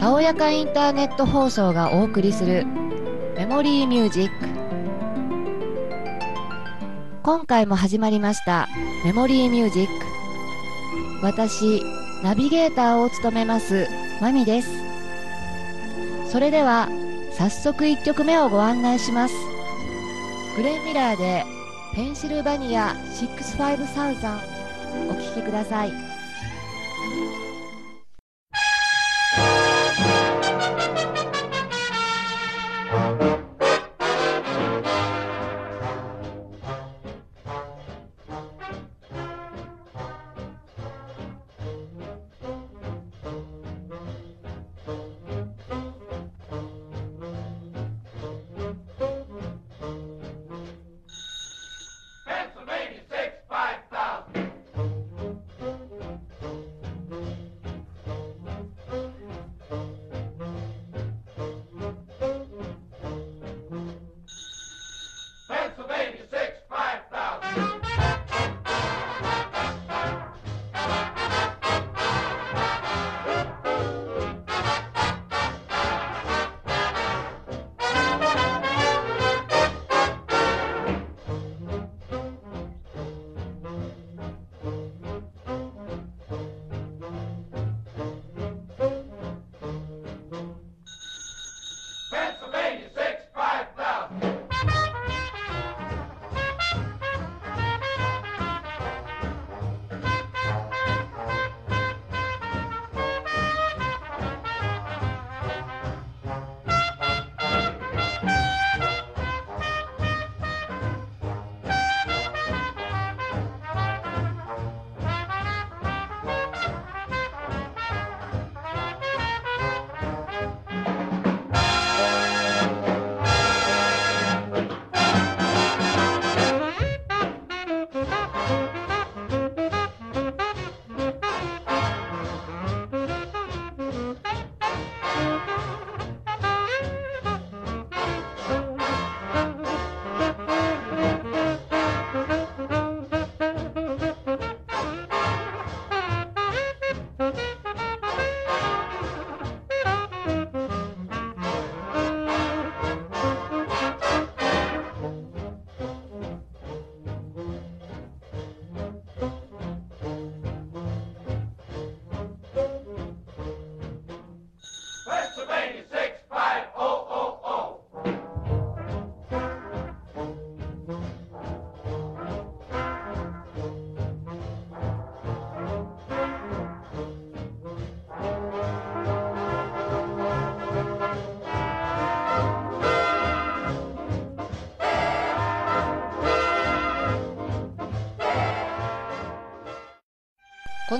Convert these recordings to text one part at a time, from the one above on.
たおやかインターネット放送がお送りするメモリーミュージック。今回も始まりましたメモリーミュージック。私ナビゲーターを務めますマミです。それでは早速1曲目をご案内します。グレン・ミラーでペンシルバニア65000お聴きください。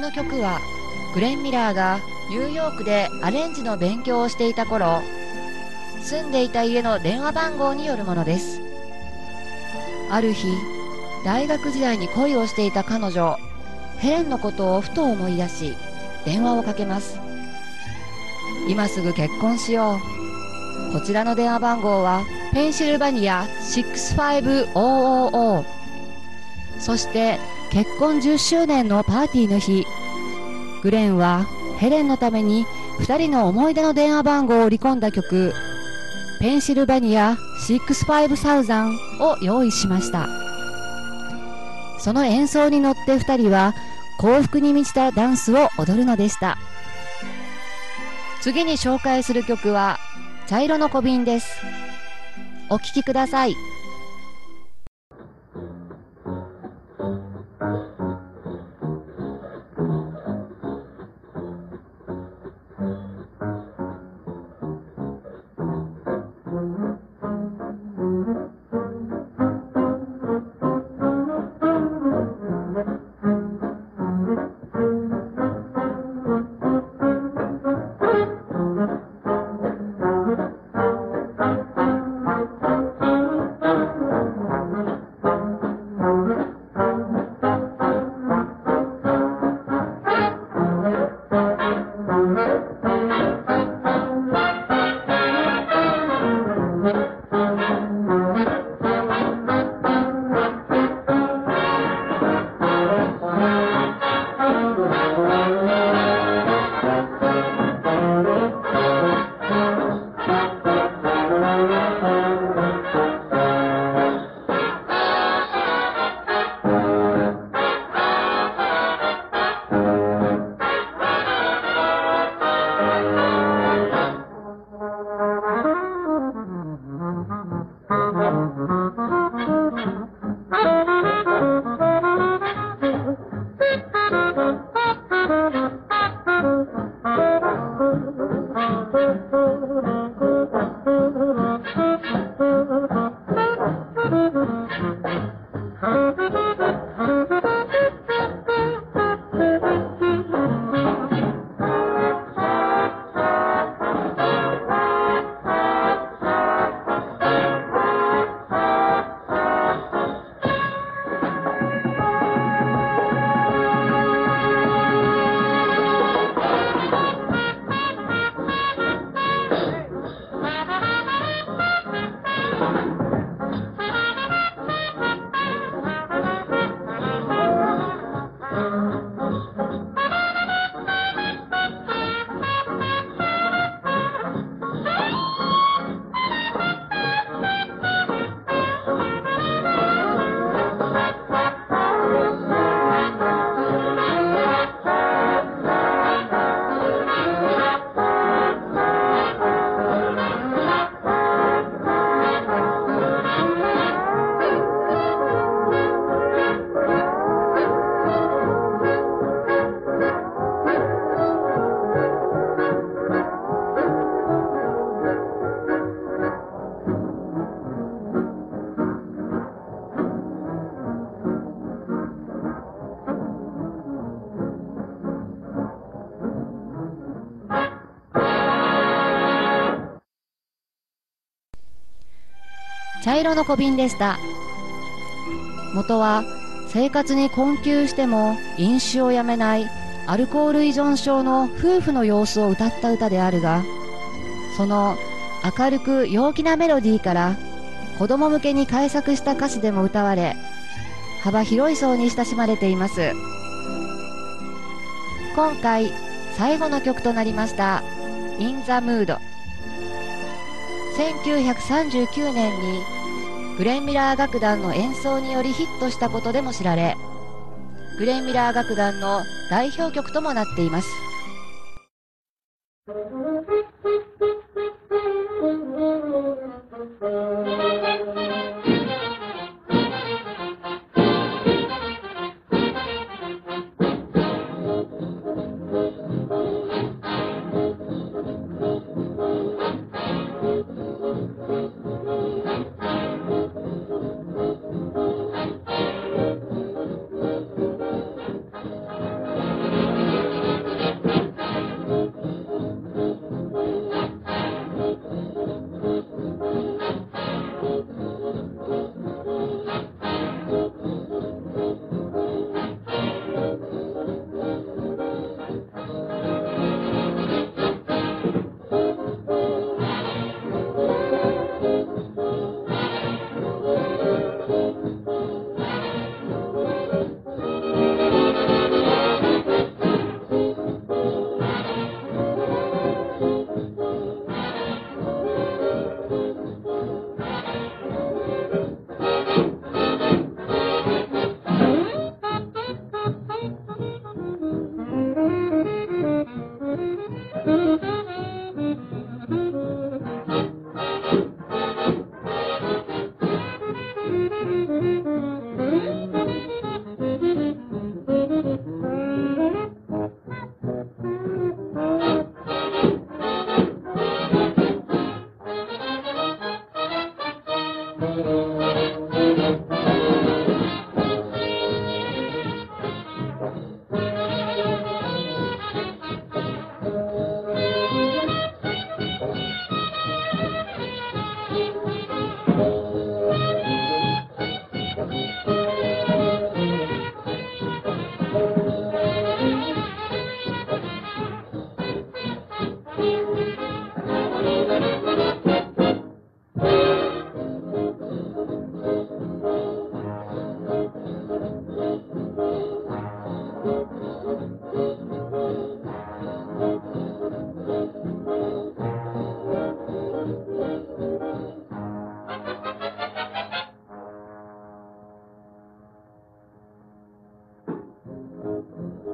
この曲はグレン・ミラーがニューヨークでアレンジの勉強をしていた頃住んでいた家の電話番号によるものです。ある日大学時代に恋をしていた彼女ヘレンのことをふと思い出し電話をかけます。今すぐ結婚しよう。こちらの電話番号はペンシルバニア65000そして結婚10周年のパーティーの日。グレンはヘレンのために2人の思い出の電話番号を織り込んだ曲。ペンシルバニア65000を用意しました。その演奏に乗って2人は幸福に満ちたダンスを踊るのでした。次に紹介する曲は茶色の小瓶です。お聴きください。茶色の小瓶でした。元は生活に困窮しても飲酒をやめないアルコール依存症の夫婦の様子を歌った歌であるがその明るく陽気なメロディーから子供向けに改作した歌詞でも歌われ幅広い層に親しまれています。今回最後の曲となりました「In the Mood」1939年にグレン・ミラー楽団の演奏によりヒットしたことでも知られグレン・ミラー楽団の代表曲ともなっています。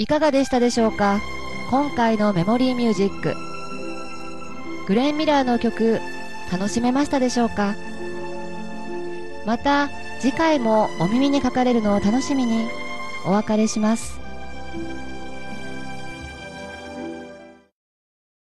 いかがでしたでしょうか？今回のメモリーミュージック。グレン・ミラーの曲楽しめましたでしょうか？また次回もお耳にかかれるのを楽しみにお別れします。